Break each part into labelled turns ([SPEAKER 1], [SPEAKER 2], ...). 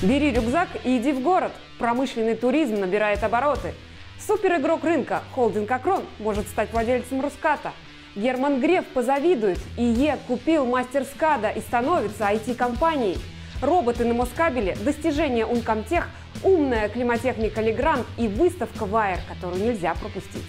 [SPEAKER 1] Бери рюкзак и иди в город. Промышленный туризм набирает обороты. Суперигрок рынка, холдинг Акрон, может стать владельцем Руската. Герман Греф позавидует. ИЕ купил мастер СКАДа и становится IT-компанией. Роботы на Москабеле, достижения Ункомтех, умная климатехника Легранд и выставка Вайер, которую нельзя пропустить.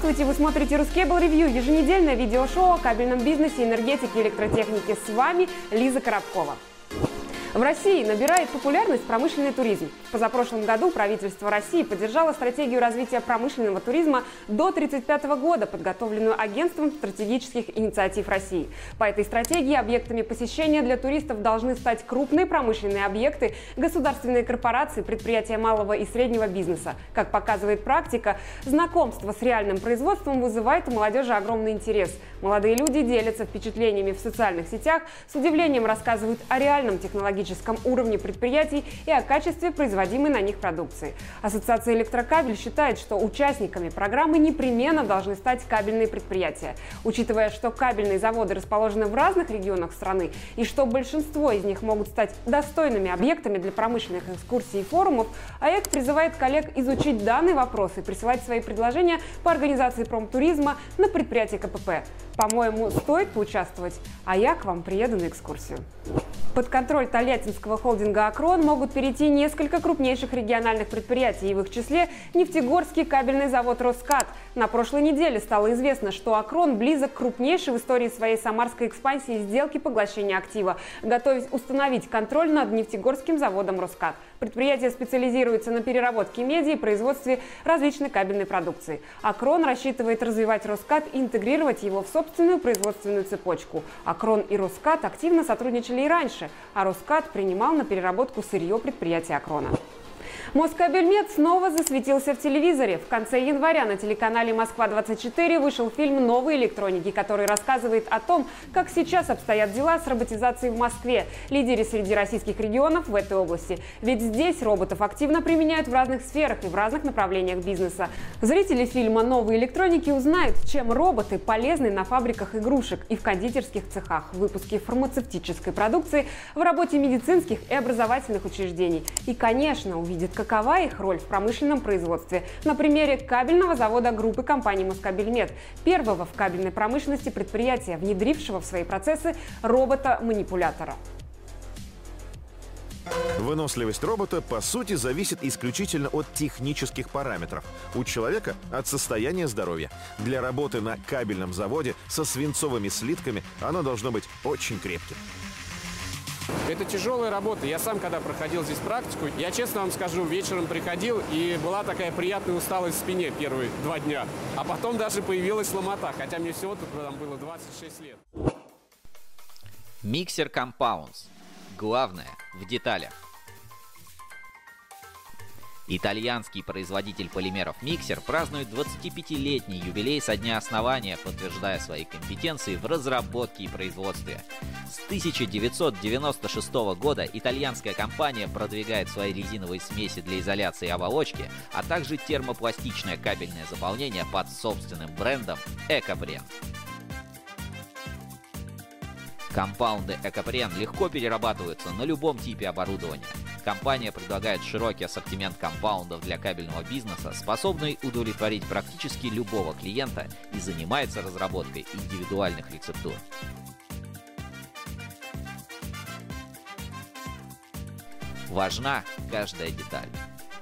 [SPEAKER 1] Здравствуйте! Вы смотрите Рускейбл Ревью, еженедельное видеошоу о кабельном бизнесе, энергетике и электротехнике. С вами Лиза Коробкова. В России набирает популярность промышленный туризм. В позапрошлом году правительство России поддержало стратегию развития промышленного туризма до 1935 года, подготовленную Агентством стратегических инициатив России. По этой стратегии объектами посещения для туристов должны стать крупные промышленные объекты, государственные корпорации, предприятия малого и среднего бизнеса. Как показывает практика, знакомство с реальным производством вызывает у молодежи огромный интерес. Молодые люди делятся впечатлениями в социальных сетях, с удивлением рассказывают о реальном технологическом технологическом уровне предприятий и о качестве производимой на них продукции. Ассоциация «Электрокабель» считает, что участниками программы непременно должны стать кабельные предприятия. Учитывая, что кабельные заводы расположены в разных регионах страны и что большинство из них могут стать достойными объектами для промышленных экскурсий и форумов, АЭК призывает коллег изучить данный вопрос и присылать свои предложения по организации промтуризма на предприятие КПП. По-моему, стоит поучаствовать, а я к вам приеду на экскурсию. Под контроль Тольяттинского холдинга «Акрон» могут перейти несколько крупнейших региональных предприятий, и в их числе нефтегорский кабельный завод «Роскат». На прошлой неделе стало известно, что «Акрон» близок к крупнейшей в истории своей самарской экспансии сделки поглощения актива, готовясь установить контроль над нефтегорским заводом «Роскат». Предприятие специализируется на переработке меди и производстве различной кабельной продукции. «Акрон» рассчитывает развивать «Роскат» и интегрировать его в собственную производственную цепочку. «Акрон» и «Роскат» активно сотрудничали и раньше, а Роскат принимал на переработку сырье предприятия Акрона. Москабельмет снова засветился в телевизоре. В конце января на телеканале «Москва-24» вышел фильм «Новые электроники», который рассказывает о том, как сейчас обстоят дела с роботизацией в Москве, лидере среди российских регионов в этой области. Ведь здесь роботов активно применяют в разных сферах и в разных направлениях бизнеса. Зрители фильма «Новые электроники» узнают, чем роботы полезны на фабриках игрушек и в кондитерских цехах, в выпуске фармацевтической продукции, в работе медицинских и образовательных учреждений. И, конечно, увидят, какова их роль в промышленном производстве. На примере кабельного завода группы компании «Москабельмет», первого в кабельной промышленности предприятия, внедрившего в свои процессы робота-манипулятора.
[SPEAKER 2] Выносливость робота, по сути, зависит исключительно от технических параметров. У человека – от состояния здоровья. Для работы на кабельном заводе со свинцовыми слитками оно должно быть очень крепким.
[SPEAKER 3] Это тяжелая работа. Я сам, когда проходил здесь практику, я честно вам скажу, вечером приходил, и была такая приятная усталость в спине первые два дня. А потом даже появилась ломота, хотя мне всего тут там было 26 лет.
[SPEAKER 4] Миксер Compounds. Главное в деталях. Итальянский производитель полимеров Миксер празднует 25-летний юбилей со дня основания, подтверждая свои компетенции в разработке и производстве. С 1996 года итальянская компания продвигает свои резиновые смеси для изоляции оболочки, а также термопластичное кабельное заполнение под собственным брендом Экопрен. Компаунды Экопрен легко перерабатываются на любом типе оборудования. Компания предлагает широкий ассортимент компаундов для кабельного бизнеса, способный удовлетворить практически любого клиента и занимается разработкой индивидуальных рецептур. Важна каждая деталь.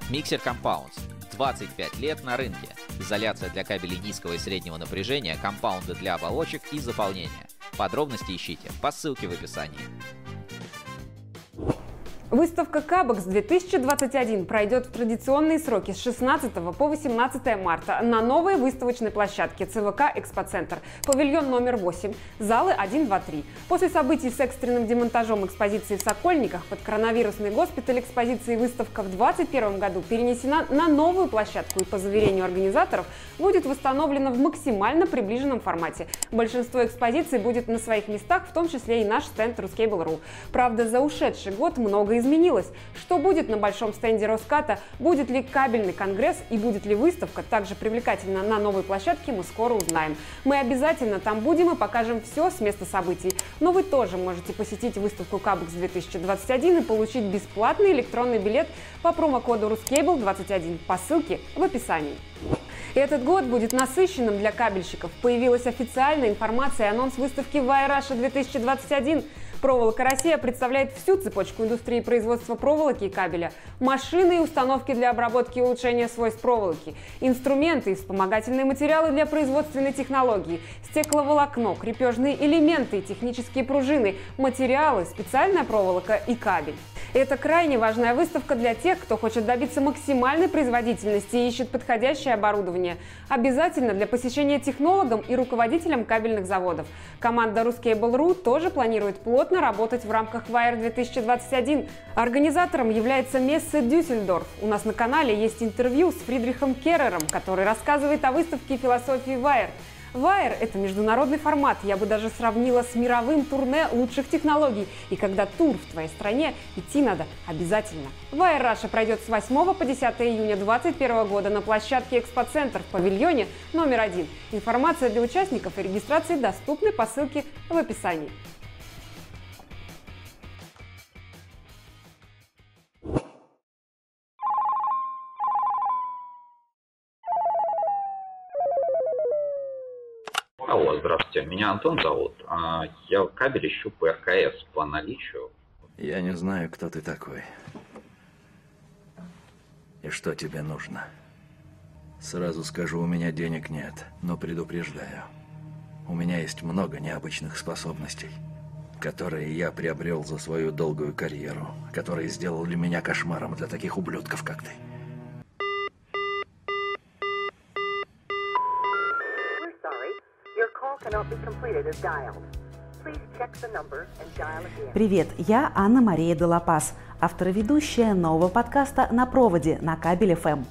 [SPEAKER 4] Миксер Compounds. 25 лет на рынке. Изоляция для кабелей низкого и среднего напряжения, компаунды для оболочек и заполнения. Подробности ищите по ссылке в описании.
[SPEAKER 1] Выставка Кабекс 2021 пройдет в традиционные сроки с 16 по 18 марта на новой выставочной площадке ЦВК «Экспоцентр», павильон номер 8, залы 1, 2, 3. После событий с экстренным демонтажом экспозиции в Сокольниках под коронавирусный госпиталь экспозиции выставка в 2021 году перенесена на новую площадку и, по заверению организаторов, будет восстановлена в максимально приближенном формате. Большинство экспозиций будет на своих местах, в том числе и наш стенд Ruscable.ru. Правда, за ушедший год изменилось. Что будет на большом стенде Роската, будет ли кабельный конгресс и будет ли выставка также привлекательна на новой площадке, мы скоро узнаем. Мы обязательно там будем и покажем все с места событий. Но вы тоже можете посетить выставку Кабекс 2021 и получить бесплатный электронный билет по промокоду Ruscable21 по ссылке в описании. Этот год будет насыщенным для кабельщиков. Появилась официальная информация и анонс выставки Вайраша 2021. Проволока. Россия представляет всю цепочку индустрии производства проволоки и кабеля, машины и установки для обработки и улучшения свойств проволоки, инструменты и вспомогательные материалы для производственной технологии, стекловолокно, крепежные элементы и технические пружины, материалы, специальная проволока и кабель. Это крайне важная выставка для тех, кто хочет добиться максимальной производительности и ищет подходящее оборудование. Обязательно для посещения технологам и руководителям кабельных заводов. Команда Ruscable.ru тоже планирует плотно работать в рамках Wire 2021. Организатором является Мессе Дюссельдорф. У нас на канале есть интервью с Фридрихом Керрером, который рассказывает о выставке философии Wire. Wire – это международный формат, я бы даже сравнила с мировым турне лучших технологий. И когда тур в твоей стране, идти надо обязательно. Wire Russia пройдет с 8 по 10 июня 2021 года на площадке Экспоцентр в павильоне номер один. Информация для участников и регистрации доступны по ссылке в описании.
[SPEAKER 5] Здравствуйте. Меня Антон зовут. А, Я кабель ищу по РКС по наличию.
[SPEAKER 6] Я не знаю, кто ты такой. И что тебе нужно. Сразу скажу, у меня денег нет, но предупреждаю. У меня есть много необычных способностей, которые я приобрел за свою долгую карьеру, которые сделали меня кошмаром для таких ублюдков, как ты.
[SPEAKER 7] Привет, я Анна-Мария Делапас, автор и ведущая нового подкаста «На проводе» на Кабель FM.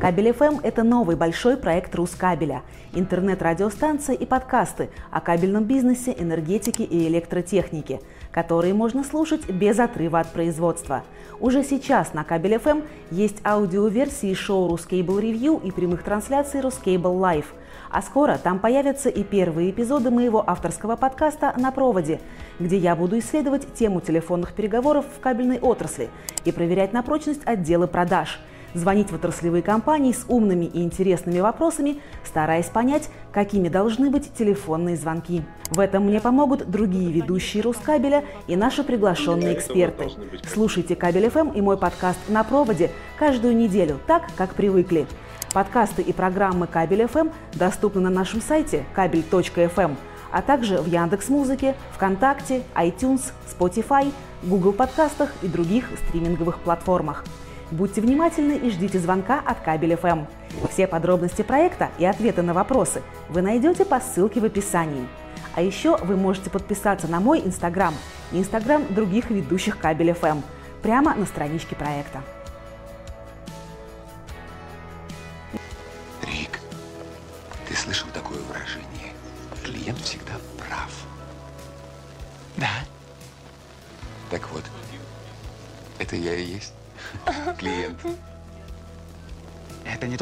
[SPEAKER 7] Кабель FM – это новый большой проект RusCable я, интернет-радиостанция и подкасты о кабельном бизнесе, энергетике и электротехнике, которые можно слушать без отрыва от производства. Уже сейчас на Кабель FM есть аудиоверсии шоу RusCable Review и прямых трансляций RusCable Live. А скоро там появятся и первые эпизоды моего авторского подкаста «На проводе», где я буду исследовать тему телефонных переговоров в кабельной отрасли и проверять на прочность отделы продаж – звонить в отраслевые компании с умными и интересными вопросами, стараясь понять, какими должны быть телефонные звонки. В этом мне помогут другие ведущие Рускабеля и наши приглашенные эксперты. Слушайте Кабель ФМ и мой подкаст «На проводе» каждую неделю, так, как привыкли. Подкасты и программы Кабель ФМ доступны на нашем сайте кабель.фм, а также в Яндекс Музыке, ВКонтакте, iTunes, Spotify, Google подкастах и других стриминговых платформах. Будьте внимательны и ждите звонка от Кабель ФМ. Все подробности проекта и ответы на вопросы вы найдете по ссылке в описании. А еще вы можете подписаться на мой Инстаграм и Инстаграм других ведущих Кабель ФМ прямо на страничке проекта.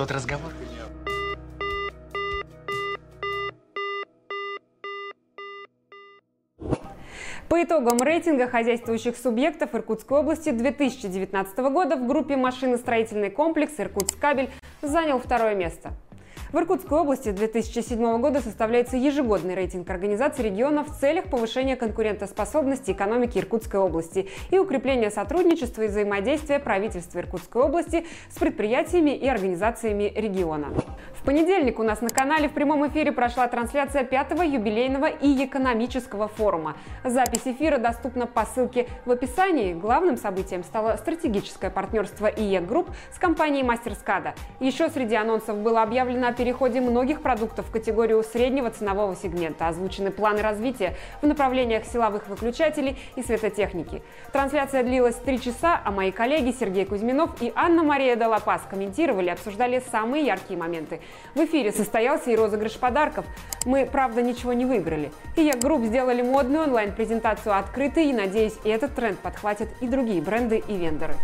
[SPEAKER 8] Тот разговор.
[SPEAKER 1] По итогам рейтинга хозяйствующих субъектов Иркутской области 2019 года в группе машиностроительный комплекс «Иркутскабель» занял второе место. В Иркутской области 2007 года составляется ежегодный рейтинг организации региона в целях повышения конкурентоспособности экономики Иркутской области и укрепления сотрудничества и взаимодействия правительства Иркутской области с предприятиями и организациями региона. В понедельник у нас на канале в прямом эфире прошла трансляция пятого юбилейного и экономического форума. Запись эфира доступна по ссылке в описании. Главным событием стало стратегическое партнерство IEK Group с компанией MasterSCADA. Еще среди анонсов было объявлено о переходе многих продуктов в категорию среднего ценового сегмента. Озвучены планы развития в направлениях силовых выключателей и светотехники. Трансляция длилась три часа, а мои коллеги Сергей Кузьминов и Анна-Мария Далапас комментировали, обсуждали самые яркие моменты. В эфире состоялся и розыгрыш подарков. Мы, правда, ничего не выиграли. И я групп сделали модную онлайн-презентацию открытой, и, надеюсь, этот тренд подхватят и другие бренды и вендоры.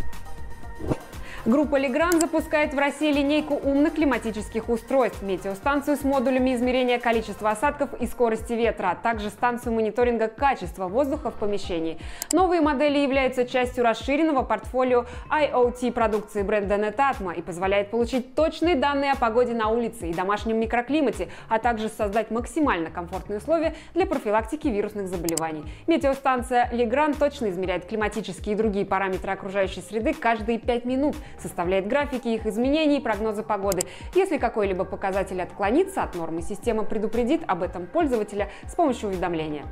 [SPEAKER 1] Группа Legrand запускает в России линейку умных климатических устройств, метеостанцию с модулями измерения количества осадков и скорости ветра, а также станцию мониторинга качества воздуха в помещении. Новые модели являются частью расширенного портфолио IoT продукции бренда Netatmo и позволяет получить точные данные о погоде на улице и домашнем микроклимате, а также создать максимально комфортные условия для профилактики вирусных заболеваний. Метеостанция Legrand точно измеряет климатические и другие параметры окружающей среды каждые 5 минут, составляет графики их изменений и прогнозы погоды. Если какой-либо показатель отклонится от нормы, система предупредит об этом пользователя с помощью уведомления.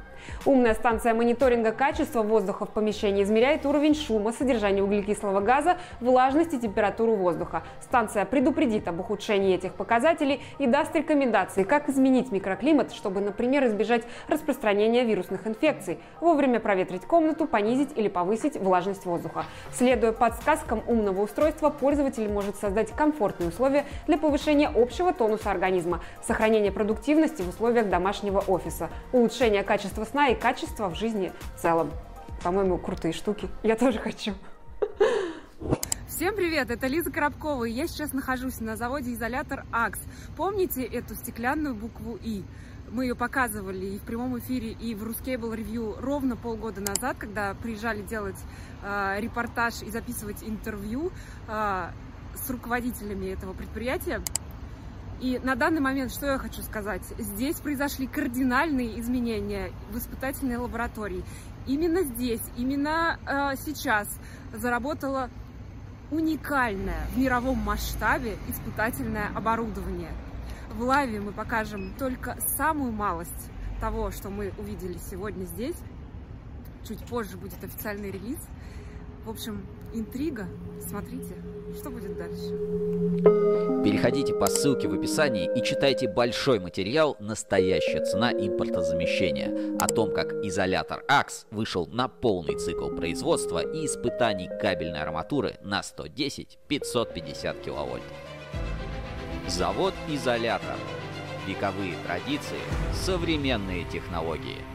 [SPEAKER 1] Умная станция мониторинга качества воздуха в помещении измеряет уровень шума, содержание углекислого газа, влажность и температуру воздуха. Станция предупредит об ухудшении этих показателей и даст рекомендации, как изменить микроклимат, чтобы, например, избежать распространения вирусных инфекций, вовремя проветрить комнату, понизить или повысить влажность воздуха. Следуя подсказкам умного устройства, пользователь может создать комфортные условия для повышения общего тонуса организма, сохранения продуктивности в условиях домашнего офиса, улучшения качества сна и качества в жизни в целом. По-моему, крутые штуки. Я тоже хочу.
[SPEAKER 9] Всем привет, это Лиза Коробкова, и я сейчас нахожусь на заводе изолятор АКС. Помните эту стеклянную букву И? Мы ее показывали и в прямом эфире, и в Ruscable Review ровно полгода назад, когда приезжали делать э, репортаж и записывать интервью э, с руководителями этого предприятия. И на данный момент, что я хочу сказать, здесь произошли кардинальные изменения в испытательной лаборатории. Именно здесь, именно э, сейчас заработало уникальное в мировом масштабе испытательное оборудование. В лайве мы покажем только самую малость того, что мы увидели сегодня здесь. Чуть позже будет официальный релиз. В общем, интрига. Смотрите, что будет дальше.
[SPEAKER 4] Переходите по ссылке в описании и читайте большой материал «Настоящая цена импортозамещения» о том, как изолятор АКС вышел на полный цикл производства и испытаний кабельной арматуры на 110-550 киловольт. Завод «Изолятор». Вековые традиции, современные технологии –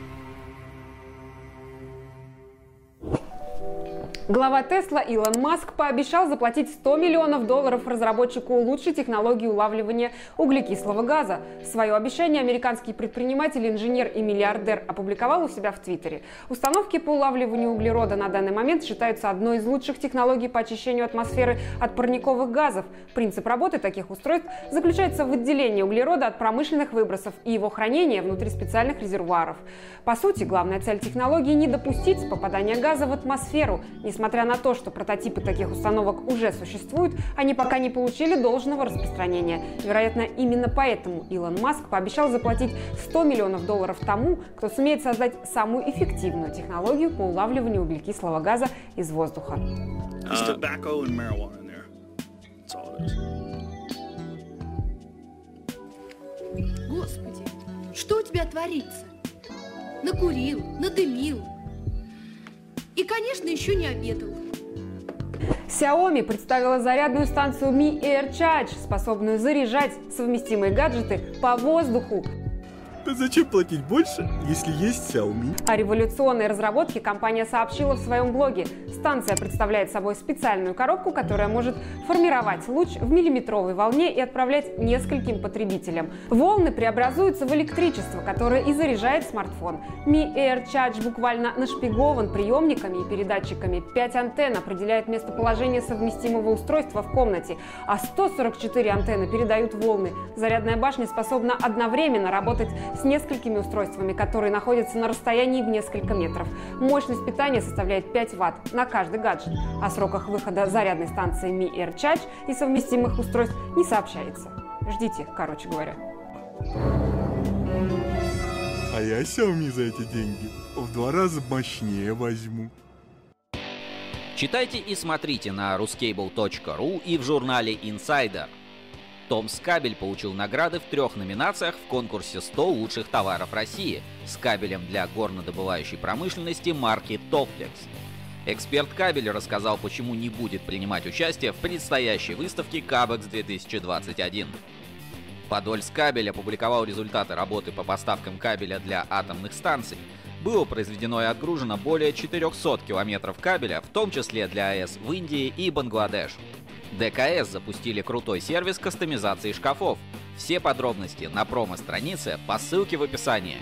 [SPEAKER 1] Глава Тесла Илон Маск пообещал заплатить 100 миллионов долларов разработчику лучшей технологии улавливания углекислого газа. Свое обещание американский предприниматель, инженер и миллиардер опубликовал у себя в Твиттере. Установки по улавливанию углерода на данный момент считаются одной из лучших технологий по очищению атмосферы от парниковых газов. Принцип работы таких устройств заключается в отделении углерода от промышленных выбросов и его хранении внутри специальных резервуаров. По сути, главная цель технологии – не допустить попадания газа в атмосферу, Несмотря на то, что прототипы таких установок уже существуют, они пока не получили должного распространения. Вероятно, именно поэтому Илон Маск пообещал заплатить 100 миллионов долларов тому, кто сумеет создать самую эффективную технологию по улавливанию углекислого газа из воздуха.
[SPEAKER 10] Господи, что у тебя творится? Накурил, надымил, и, конечно, еще не обедал.
[SPEAKER 1] Xiaomi представила зарядную станцию Mi Air Charge, способную заряжать совместимые гаджеты по воздуху
[SPEAKER 11] да зачем платить больше, если есть Xiaomi?
[SPEAKER 1] О революционной разработке компания сообщила в своем блоге. Станция представляет собой специальную коробку, которая может формировать луч в миллиметровой волне и отправлять нескольким потребителям. Волны преобразуются в электричество, которое и заряжает смартфон. Mi Air Charge буквально нашпигован приемниками и передатчиками. Пять антенн определяет местоположение совместимого устройства в комнате, а 144 антенны передают волны. Зарядная башня способна одновременно работать с несколькими устройствами, которые находятся на расстоянии в несколько метров. Мощность питания составляет 5 Вт на каждый гаджет. О сроках выхода зарядной станции Mi Air Charge и совместимых устройств не сообщается. Ждите, короче говоря.
[SPEAKER 11] А я Xiaomi за эти деньги в два раза мощнее возьму.
[SPEAKER 4] Читайте и смотрите на ruscable.ru и в журнале Insider. Том Скабель получил награды в трех номинациях в конкурсе 100 лучших товаров России с кабелем для горнодобывающей промышленности марки Toplex. Эксперт кабеля рассказал, почему не будет принимать участие в предстоящей выставке Кабекс 2021. Подольскабель опубликовал результаты работы по поставкам кабеля для атомных станций. Было произведено и отгружено более 400 километров кабеля, в том числе для АЭС в Индии и Бангладеш. ДКС запустили крутой сервис кастомизации шкафов. Все подробности на промо-странице по ссылке в описании.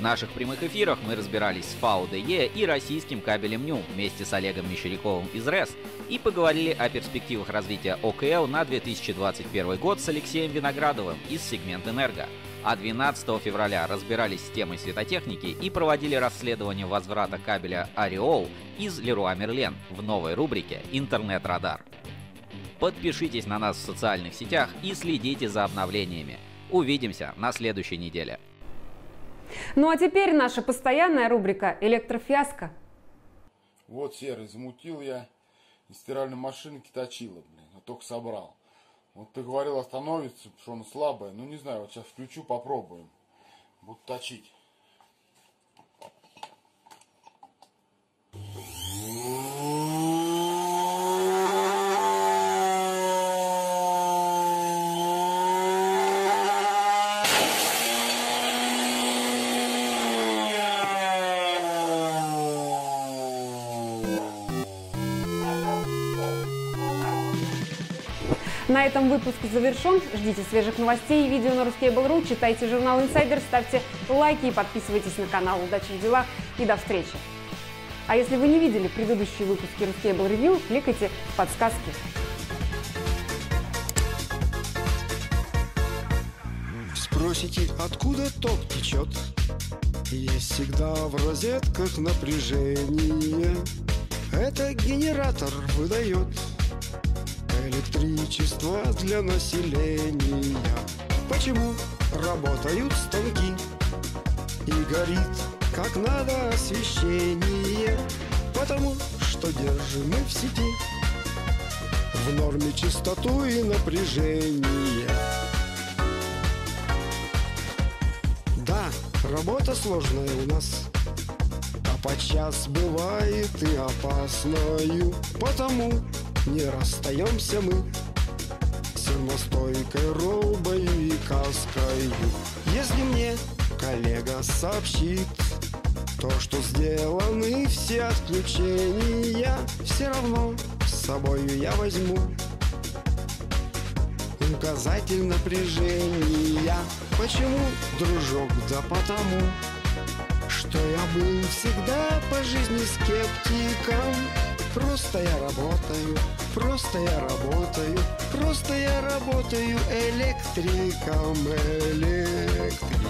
[SPEAKER 4] В наших прямых эфирах мы разбирались с ФАУ-ДЕ и российским кабелем НЮ вместе с Олегом Мещеряковым из РЭС и поговорили о перспективах развития ОКЛ на 2021 год с Алексеем Виноградовым из сегмент «Энерго». А 12 февраля разбирались с темой светотехники и проводили расследование возврата кабеля Ореол из Леруа Мерлен в новой рубрике «Интернет-радар». Подпишитесь на нас в социальных сетях и следите за обновлениями. Увидимся на следующей неделе.
[SPEAKER 1] Ну а теперь наша постоянная рубрика «Электрофиаско».
[SPEAKER 12] Вот, Серый, замутил я из стиральной машинки точила, блин, а только собрал. Вот ты говорил остановится, что она слабая. Ну не знаю, вот сейчас включу, попробуем. Буду точить.
[SPEAKER 1] Этом выпуск завершен. Ждите свежих новостей и видео на Ruskable.ru, читайте журнал Insider, ставьте лайки и подписывайтесь на канал. Удачи в делах и до встречи! А если вы не видели предыдущие выпуски Ruskable Review, кликайте в подсказки.
[SPEAKER 13] Спросите, откуда ток течет? Есть всегда в розетках напряжение. Это генератор выдает электричество для населения. Почему работают станки и горит как надо освещение? Потому что держим мы в сети в норме частоту и напряжение. Да, работа сложная у нас, а подчас бывает и опасною, потому не расстаемся мы с термостойкой, робою и каскою. Если мне коллега сообщит то, что сделаны все отключения, все равно с собою я возьму указатель напряжения. Почему, дружок? Да потому, что я был всегда по жизни скептиком. Просто я работаю, просто я работаю, просто я работаю электриком, электриком.